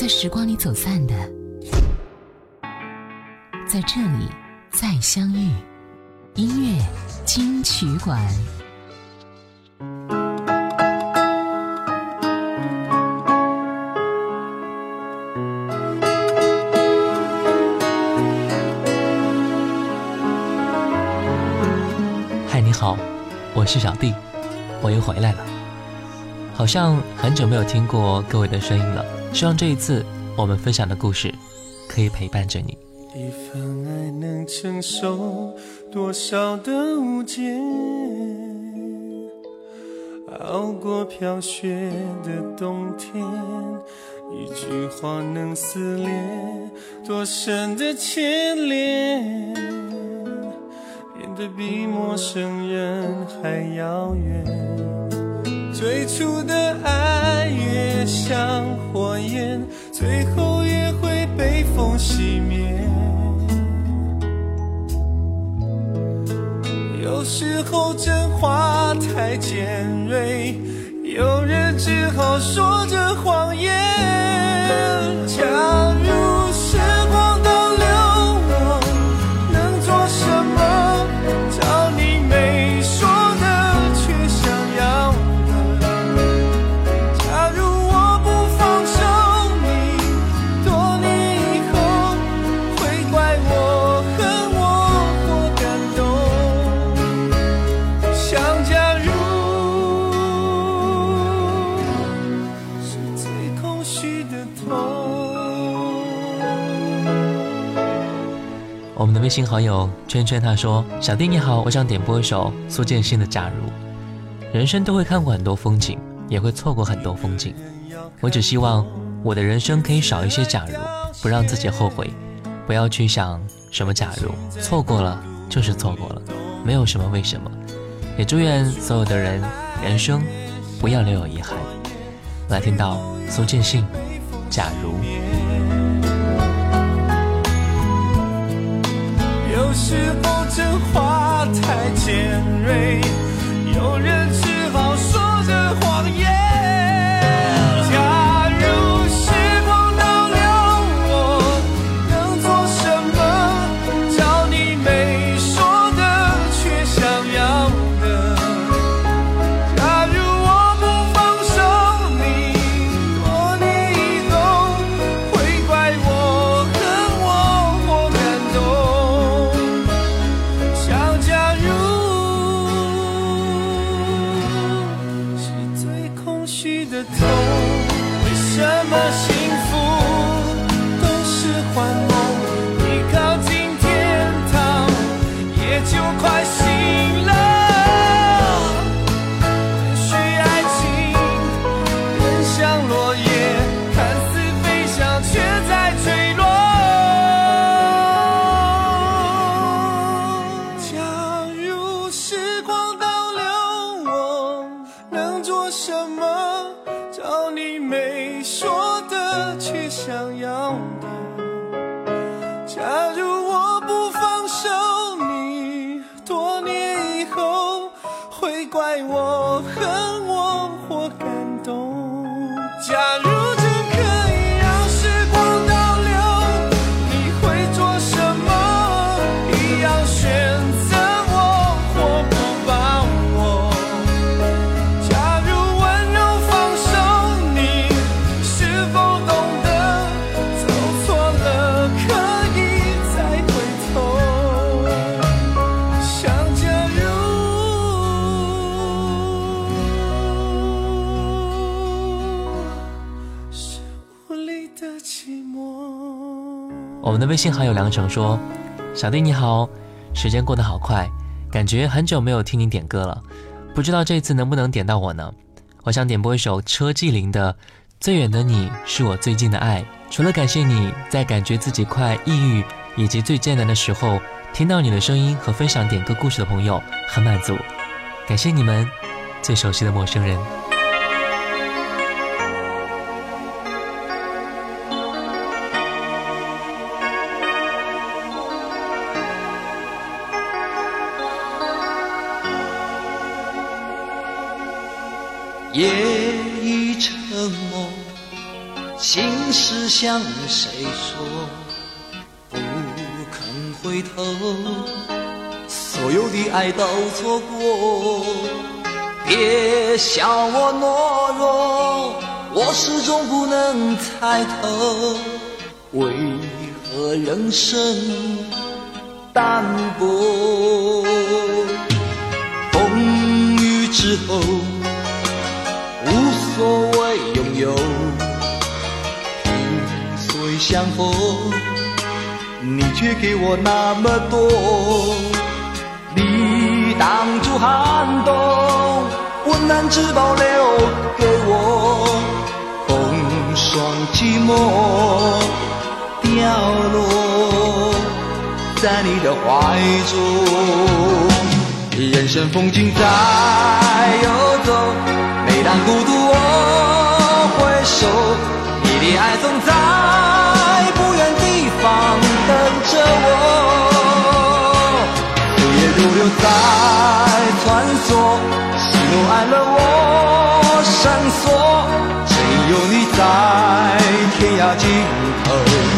在时光里走散的，在这里再相遇。音乐金曲馆。嗨，你好，我是小弟，我又回来了。好像很久没有听过各位的声音了，希望这一次我们分享的故事可以陪伴着你。一份爱能承受多少的误解？熬过飘雪的冬天，一句话能撕裂多深的牵连，变得比陌生人还遥远。最初的爱越像，最后也会被风熄灭。有时候真话太尖锐，有人只好说着谎言。信好友圈圈他说：“小弟你好，我想点播一首苏建信的《假如》。人生都会看过很多风景，也会错过很多风景。我只希望我的人生可以少一些假如，不让自己后悔，不要去想什么假如，错过了就是错过了，没有什么为什么。也祝愿所有的人人生不要留有遗憾。来听到苏建信《假如》。”有时候真话太尖锐，有人只好说着谎言。我们的微信好友梁成说：“小弟你好，时间过得好快，感觉很久没有听你点歌了，不知道这次能不能点到我呢？我想点播一首车继林的《最远的你是我最近的爱》，除了感谢你在感觉自己快抑郁以及最艰难的时候听到你的声音和分享点歌故事的朋友，很满足，感谢你们，最熟悉的陌生人。”向谁说？不肯回头，所有的爱都错过。别笑我懦弱，我始终不能猜透，为何人生淡薄？风雨之后，无所谓拥有，相逢，你却给我那么多，你挡住寒冬，温暖只保留给我，风霜寂寞掉落在你的怀中。人生风景在游走，每当孤独我回首，你的爱总在方等着我。岁月如流在穿梭，喜怒哀乐我闪烁，只有你在天涯尽头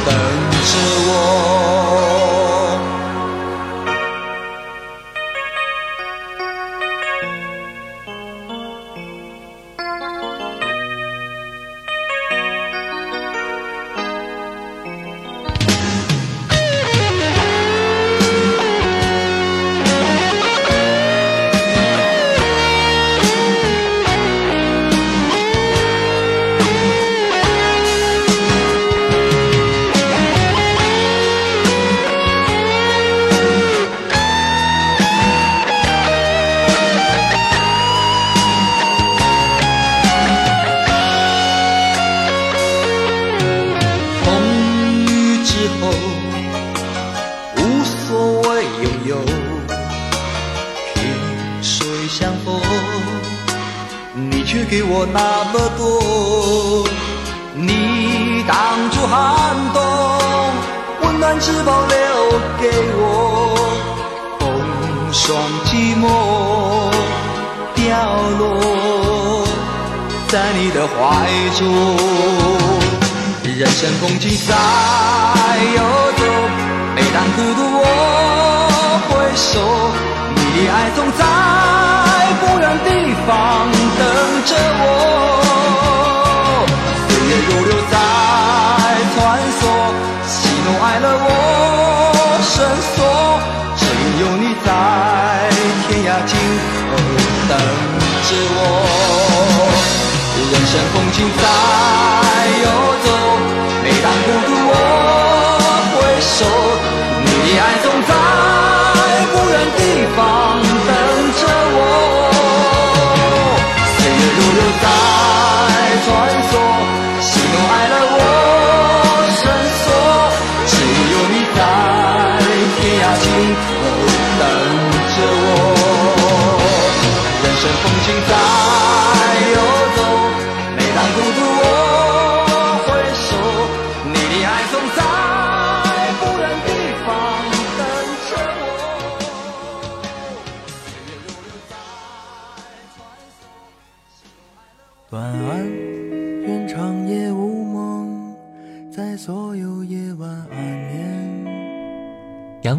等着我。给我那么多，你挡住寒冬，温暖只保留给我，风霜寂寞掉落在你的怀中。人生风景在游走，每当孤独我回首，你的爱总在不远地方着我。岁月如流在穿梭，喜怒哀乐我深锁，只有你在天涯尽头等着我。人生风景在游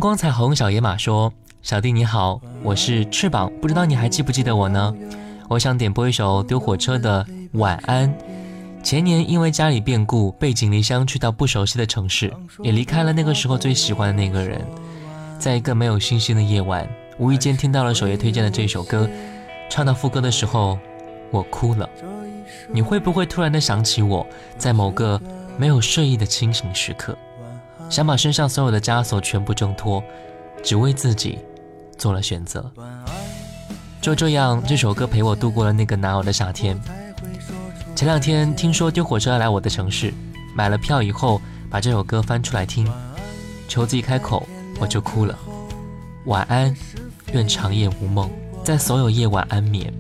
光彩虹小野马说：“小弟你好，我是翅膀，不知道你还记不记得我呢？我想点播一首丢火车的《晚安》。前年因为家里变故，背井离乡去到不熟悉的城市，也离开了那个时候最喜欢的那个人。在一个没有星星的夜晚，无意间听到了首页推荐的这首歌，唱到副歌的时候，我哭了。你会不会突然的想起我，在某个没有睡意的清醒时刻？”想把身上所有的枷锁全部挣脱，只为自己做了选择。就这样，这首歌陪我度过了那个难熬的夏天。前两天听说丢火车要来我的城市，买了票以后，把这首歌翻出来听。求子一开口，我就哭了。晚安，愿长夜无梦，在所有夜晚安眠。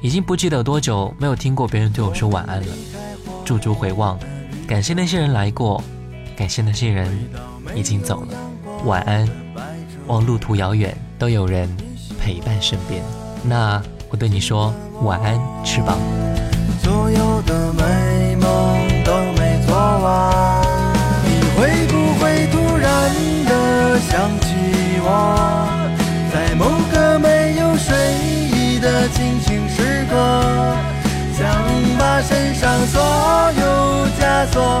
已经不记得多久没有听过别人对我说晚安了。驻足回望，感谢那些人来过。感谢那些人已经走了。晚安，望路途遥远都有人陪伴身边。那我对你说晚安，翅膀。所有的美梦都没做完，你会不会突然的想起我？在某个没有睡意的清醒时刻，想把身上所有枷锁。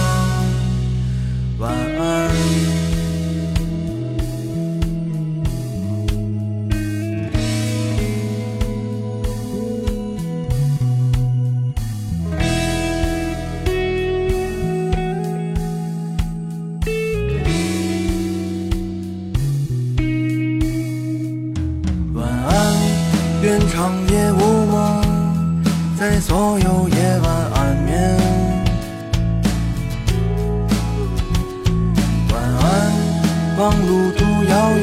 在所有夜晚安眠。晚安，望路途遥远，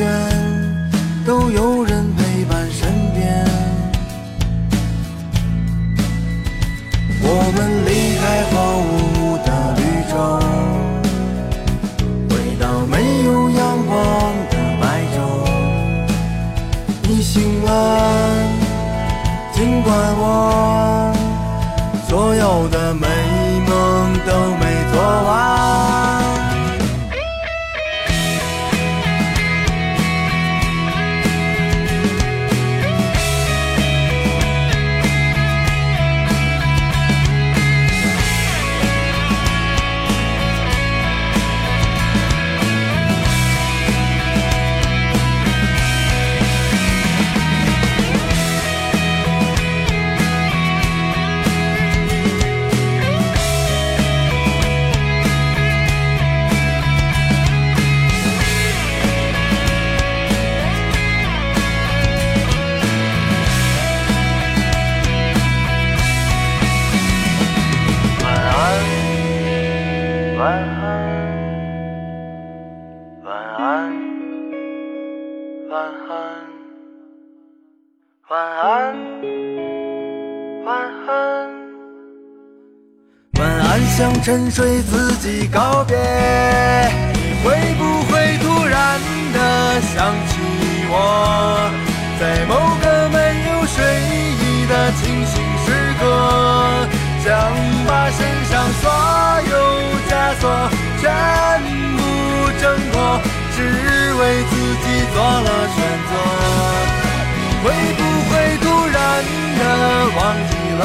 沉睡自己告别。你会不会突然的想起我，在某个没有睡意的清醒时刻，想把身上所有枷锁全部挣脱，只为自己做了选择。你会不会突然的忘记了？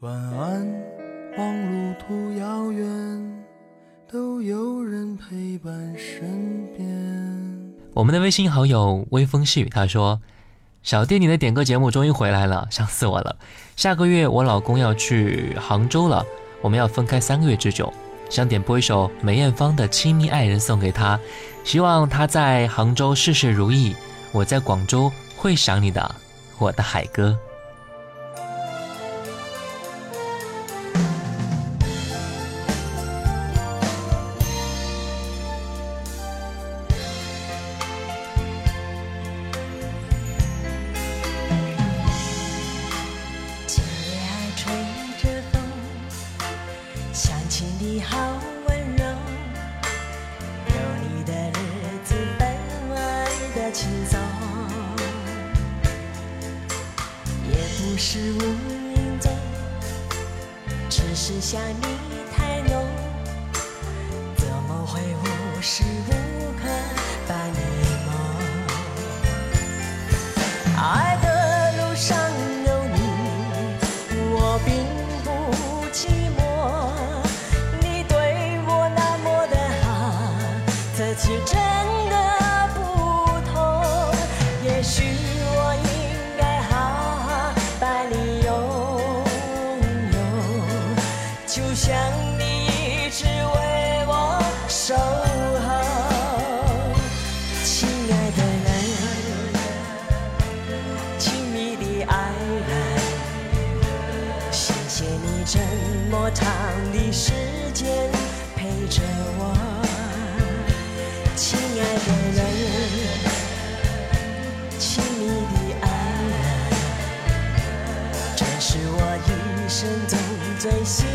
晚安，望路途遥远，都有人陪伴身边。我们的微信好友微风细雨他说：“小弟，你的点歌节目终于回来了，想死我了！下个月我老公要去杭州了，我们要分开三个月之久，想点播一首梅艳芳的《亲密爱人》送给他，希望他在杭州事事如意，我在广州会想你的，我的海哥。”的人，亲密的爱人，这是我一生中最兴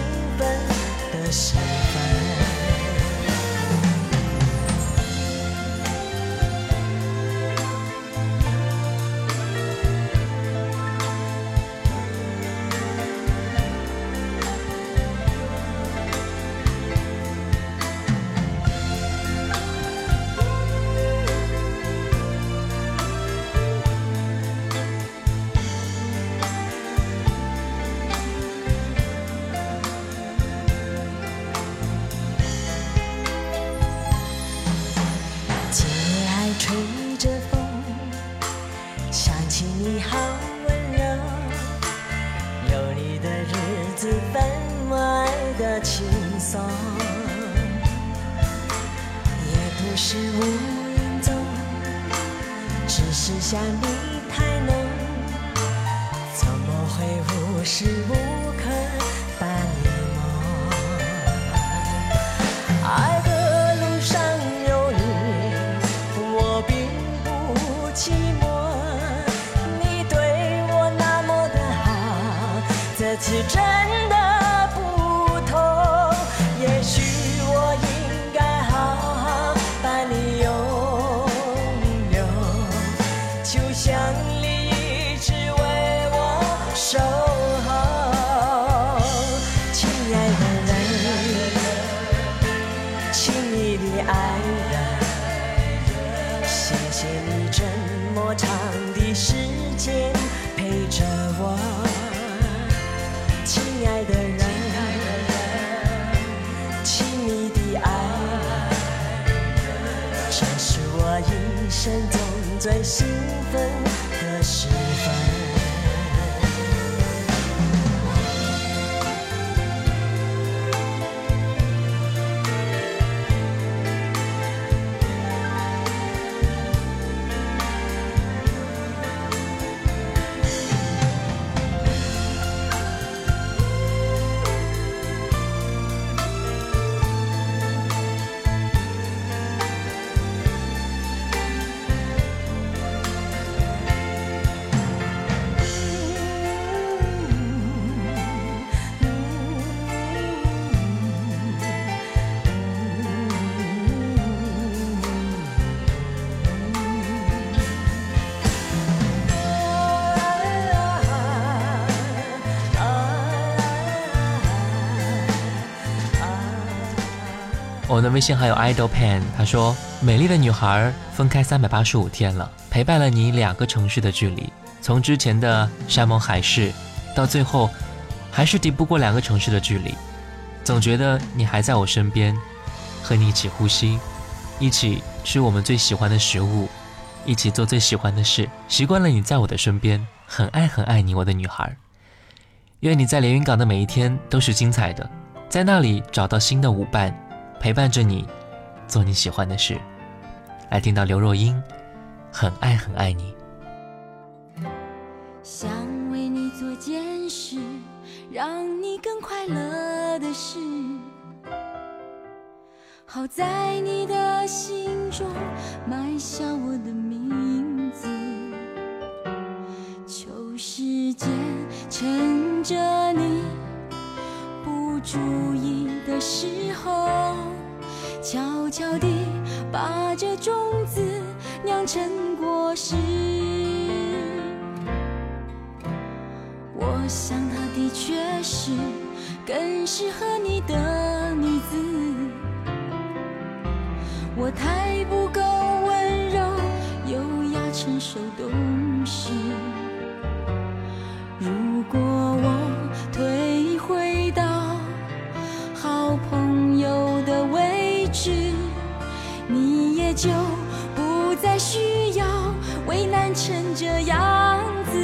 真心我的微信好友 idol pen 他说：“美丽的女孩分开三百八十五天了，陪伴了你两个城市的距离，从之前的山盟海誓，到最后，还是敌不过两个城市的距离。总觉得你还在我身边，和你一起呼吸，一起吃我们最喜欢的食物，一起做最喜欢的事，习惯了你在我的身边，很爱很爱你，我的女孩。愿你在连云港的每一天都是精彩的，在那里找到新的舞伴。”陪伴着你，做你喜欢的事。来听到刘若英，很爱很爱你。想为你做件事，让你更快乐的事，好在你的心中埋下我的名字。求时间趁着你不注意的时候。悄悄地把这种子酿成果实。我想她的确是更适合你的女子。我太不够温柔、优雅、成熟、懂事。就不再需要为难成这样子。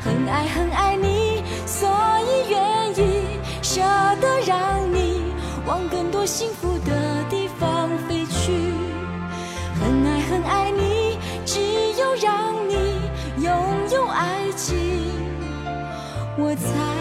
很爱很爱你，所以愿意舍得让你往更多幸福的地方飞去。很爱很爱你，只有让你拥有爱情，我才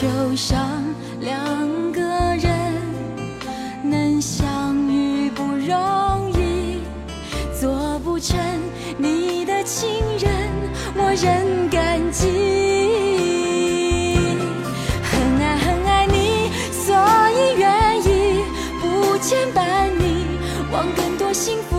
就像两个人能相遇不容易，做不成你的情人，我仍感激。很爱很爱你，所以愿意不牵绊你，往更多幸福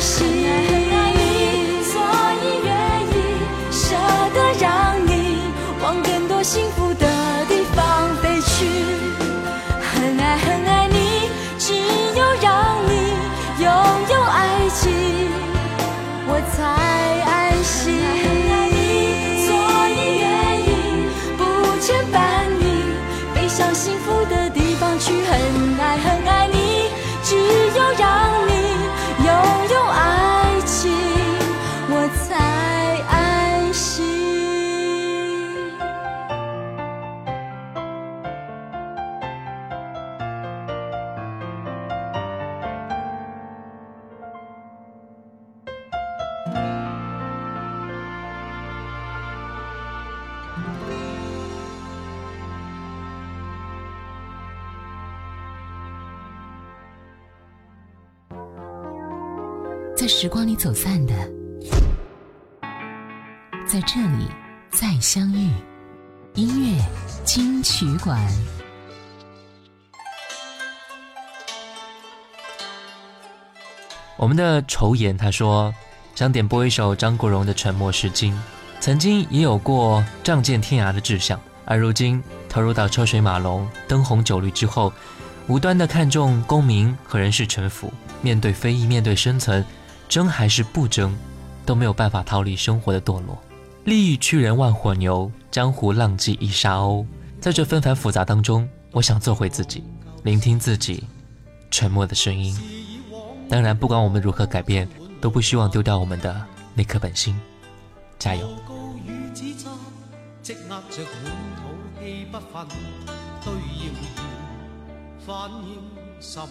才馆，我们的仇言他说想点播一首张国荣的《沉默是金》，曾经也有过仗剑天涯的志向，而如今投入到车水马龙、灯红酒绿之后，无端的看重功名和人事沉浮，面对非议，面对生存，争还是不争，都没有办法逃离生活的堕落。利益驱人万火牛，江湖浪迹一沙鸥。在这纷繁复杂当中，我想做回自己，聆听自己沉默的声音。当然，不管我们如何改变，都不希望丢掉我们的那颗本心。加油！受了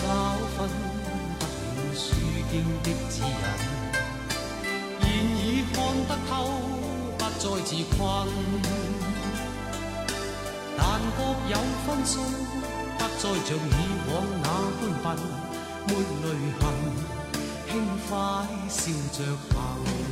教訓，得了書經的指引，已看得透，不再自困。但各有分数，不再像以往那般笨，没泪痕，轻快笑着行。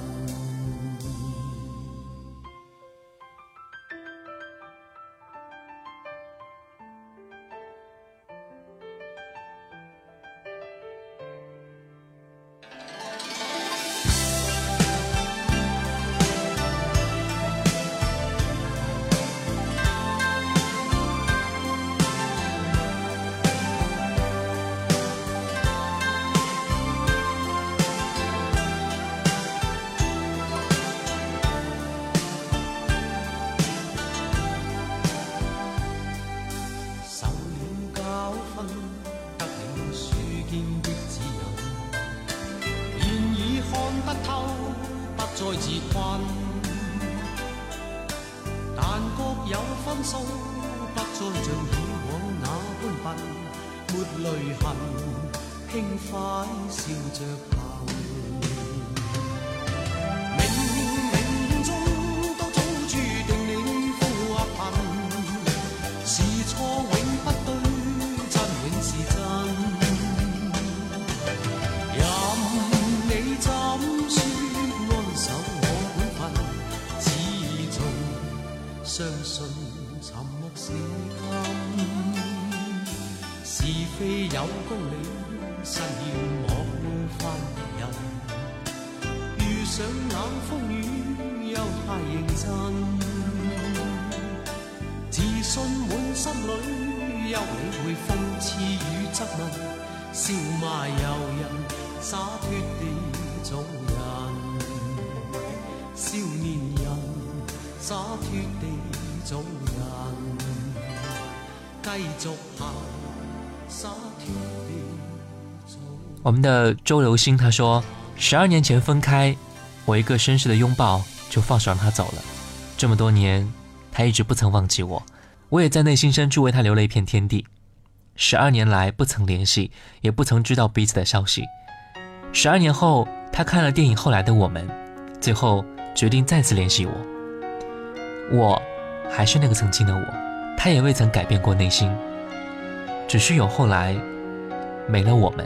错永不对，真永是真。任你怎说安守我本分，始终相信沉默是金。是非有公理，慎要莫犯人。遇上冷风雨，又太认真。自信满心里，休理会讽刺与质问，笑骂由人，洒脱地做人。少年人，洒脱地做人，继续行，洒脱地做人。我们的周流星他说，十二年前分开，我一个绅士的拥抱就放手让他走了。这么多年，他一直不曾忘记我，我也在内心深处为他留了一片天地。十二年来不曾联系，也不曾知道彼此的消息。十二年后，他看了电影《后来的我们》，最后决定再次联系我。我还是那个曾经的我，他也未曾改变过内心，只是有后来，没了我们。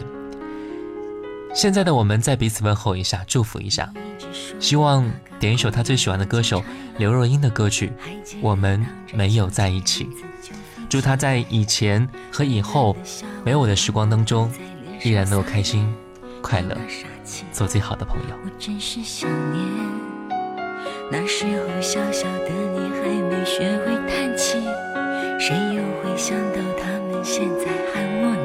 现在的我们再彼此问候一下，祝福一下，希望点一首他最喜欢的歌手刘若英的歌曲《我们没有在一起》，祝他在以前和以后没有我的时光当中，依然能够开心、快乐，做最好的朋友。我真是想念，那时候小小的你还没学会叹气，谁又会想到他们现在喊我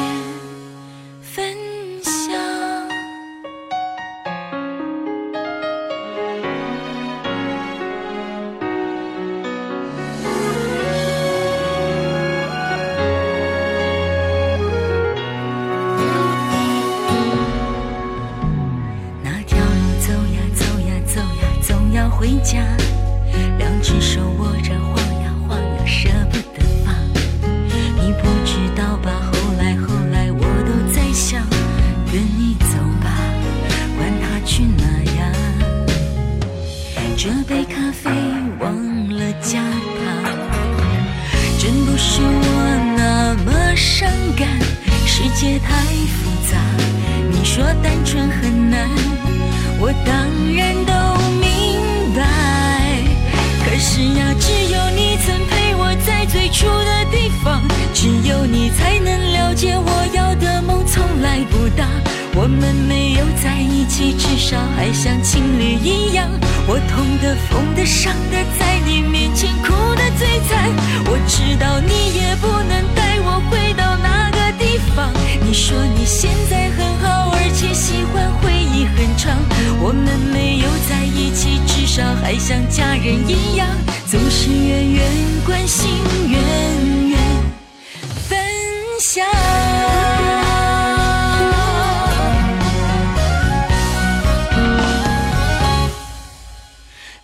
心，远远分享。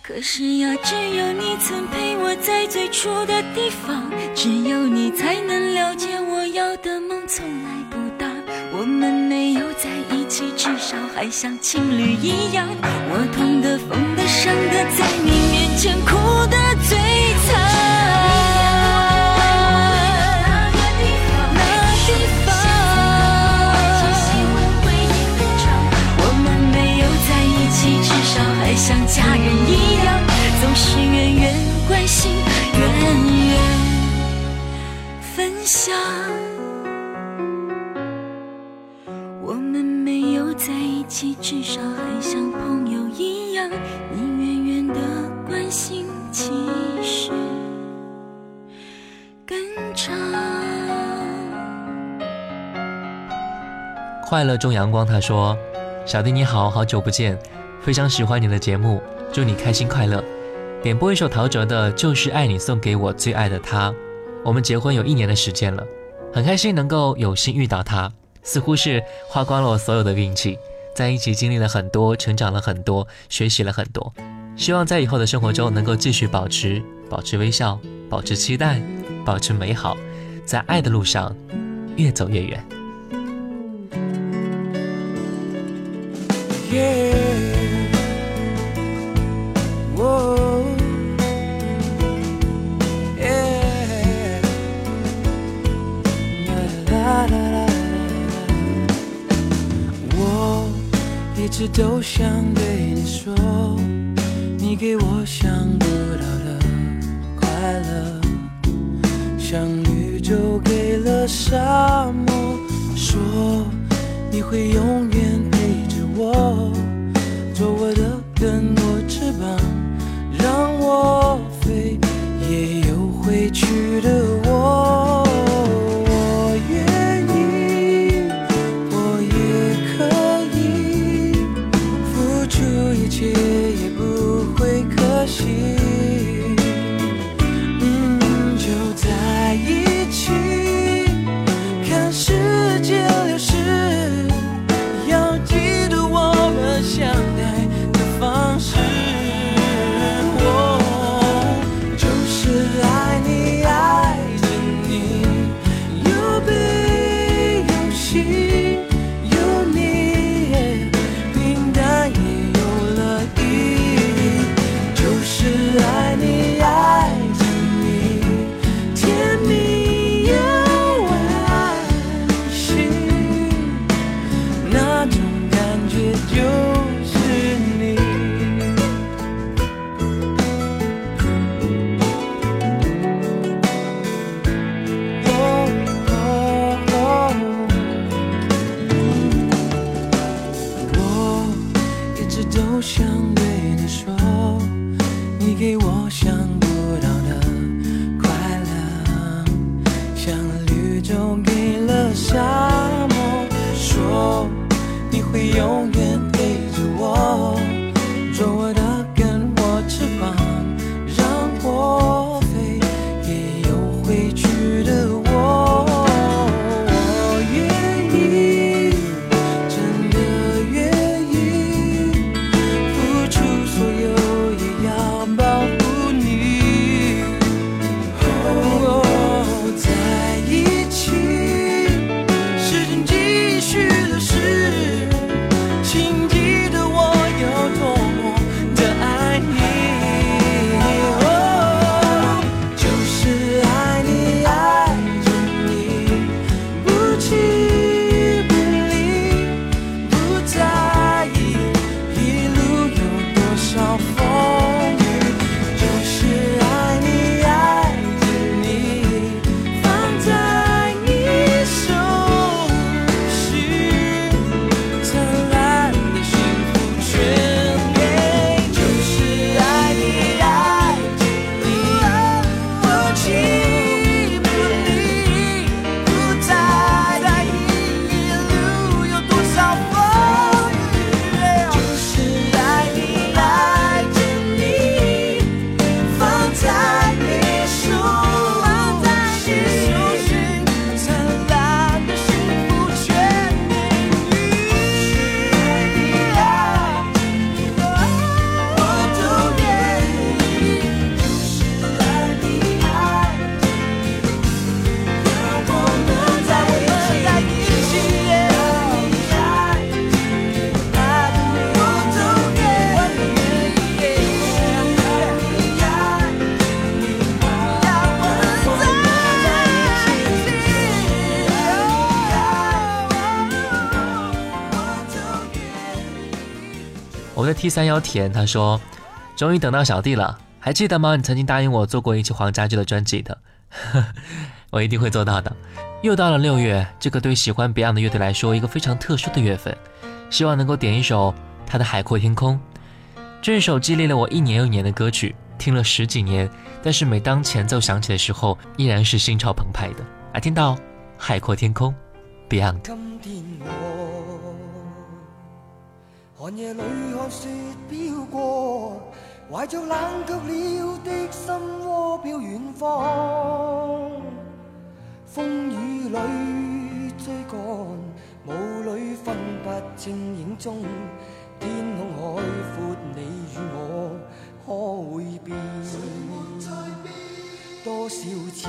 可是呀，只有你曾陪我在最初的地方，只有你才能了解我要的梦从来不大。我们没有在一起，至少还像情侣一样。我痛的、疯的、伤的，在你面前哭的像家人一样，总是远远关心，远远分享。我们没有在一起，至少还像朋友一样，你远远的关心，其实更长。快乐中阳光他说：“小弟你好，好久不见，非常喜欢你的节目，祝你开心快乐。点播一首陶喆的《就是爱你》，送给我最爱的他。我们结婚有一年的时间了，很开心能够有幸遇到他，似乎是花光了我所有的运气，在一起经历了很多，成长了很多，学习了很多。希望在以后的生活中能够继续保持保持微笑，保持期待，保持美好，在爱的路上越走越远。”一直都想对你说，你给我想不到的快乐，像绿洲给了沙漠，说你会永远陪着我，做我的更多翅膀，让我飞，也有回去的我。我我在 T 三幺甜，他说：“终于等到小弟了，还记得吗？你曾经答应我做过一期黄家驹的专辑的，我一定会做到的。又到了六月，这个对喜欢 Beyond 的乐队来说一个非常特殊的月份，希望能够点一首他的《海阔天空》。这首激励了我一年又一年的歌曲，听了十几年，但是每当前奏响起的时候，依然是心潮澎湃的。来听到《海阔天空》，Beyond。今天我寒夜里看雪飘过，怀着冷却了的心窝飘远方。風雨里追趕，霧裏分不清影蹤。天空海闊，你與我可會變？多少次？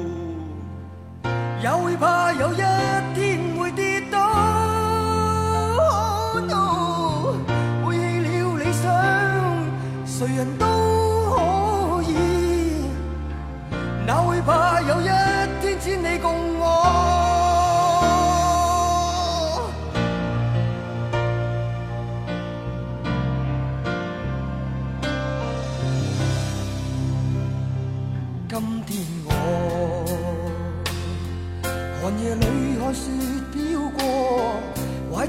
也会怕有一天会跌倒。Oh no，背弃了理想，谁人都可以。哪会怕有一天只你共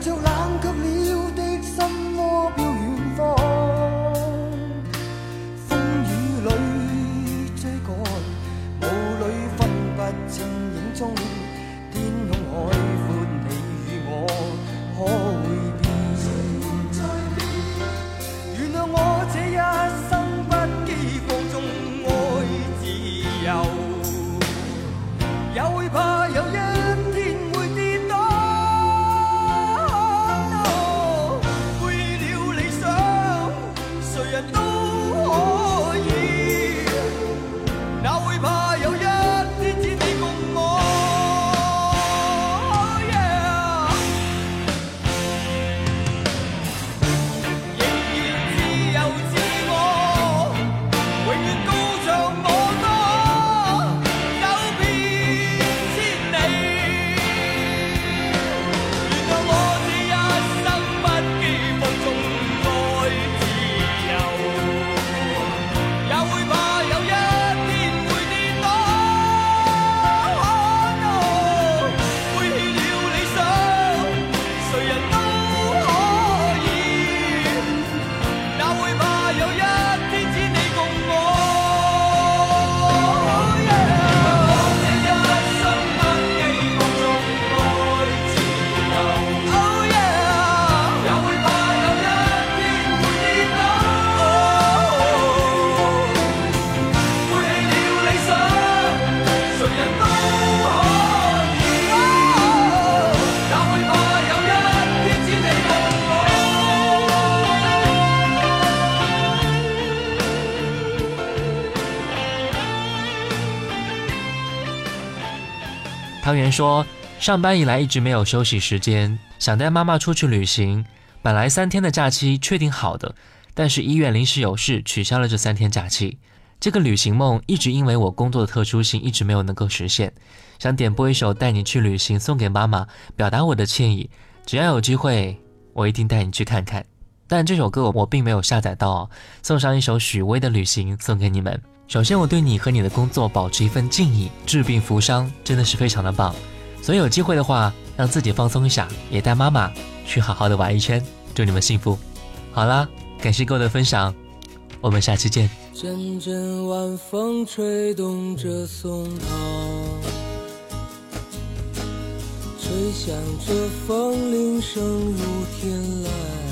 就冷却了。说，上班以来一直没有休息时间，想带妈妈出去旅行。本来三天的假期确定好的，但是医院临时有事，取消了这三天假期。这个旅行梦一直因为我工作的特殊性，一直没有能够实现。想点播一首《带你去旅行》送给妈妈，表达我的歉意。只要有机会，我一定带你去看看。但这首歌我并没有下载到哦，送上一首许巍的《旅行》送给你们。首先，我对你和你的工作保持一份敬意，治病扶伤真的是非常的棒。所以有机会的话，让自己放松一下，也带妈妈去好好的玩一圈。祝你们幸福。好啦，感谢各位的分享，我们下期见。阵阵晚风吹动着松涛，吹响着风铃声如天籁。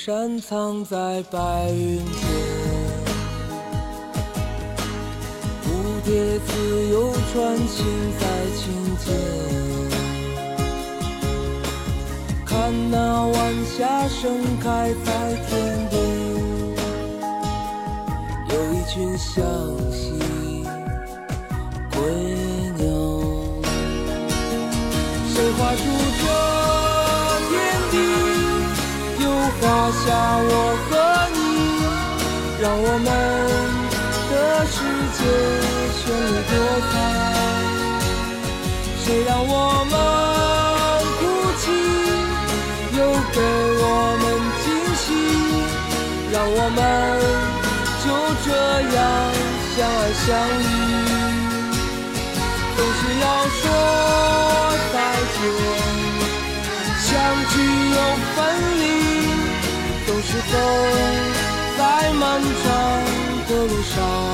山藏在白云间，蝴蝶自由穿行在清涧。看那晚霞盛开在天边，有一群向西下我和你，让我们的世界绚丽多彩。谁让我们哭泣，又给我们惊喜，让我们就这样相爱相依。总是要。song.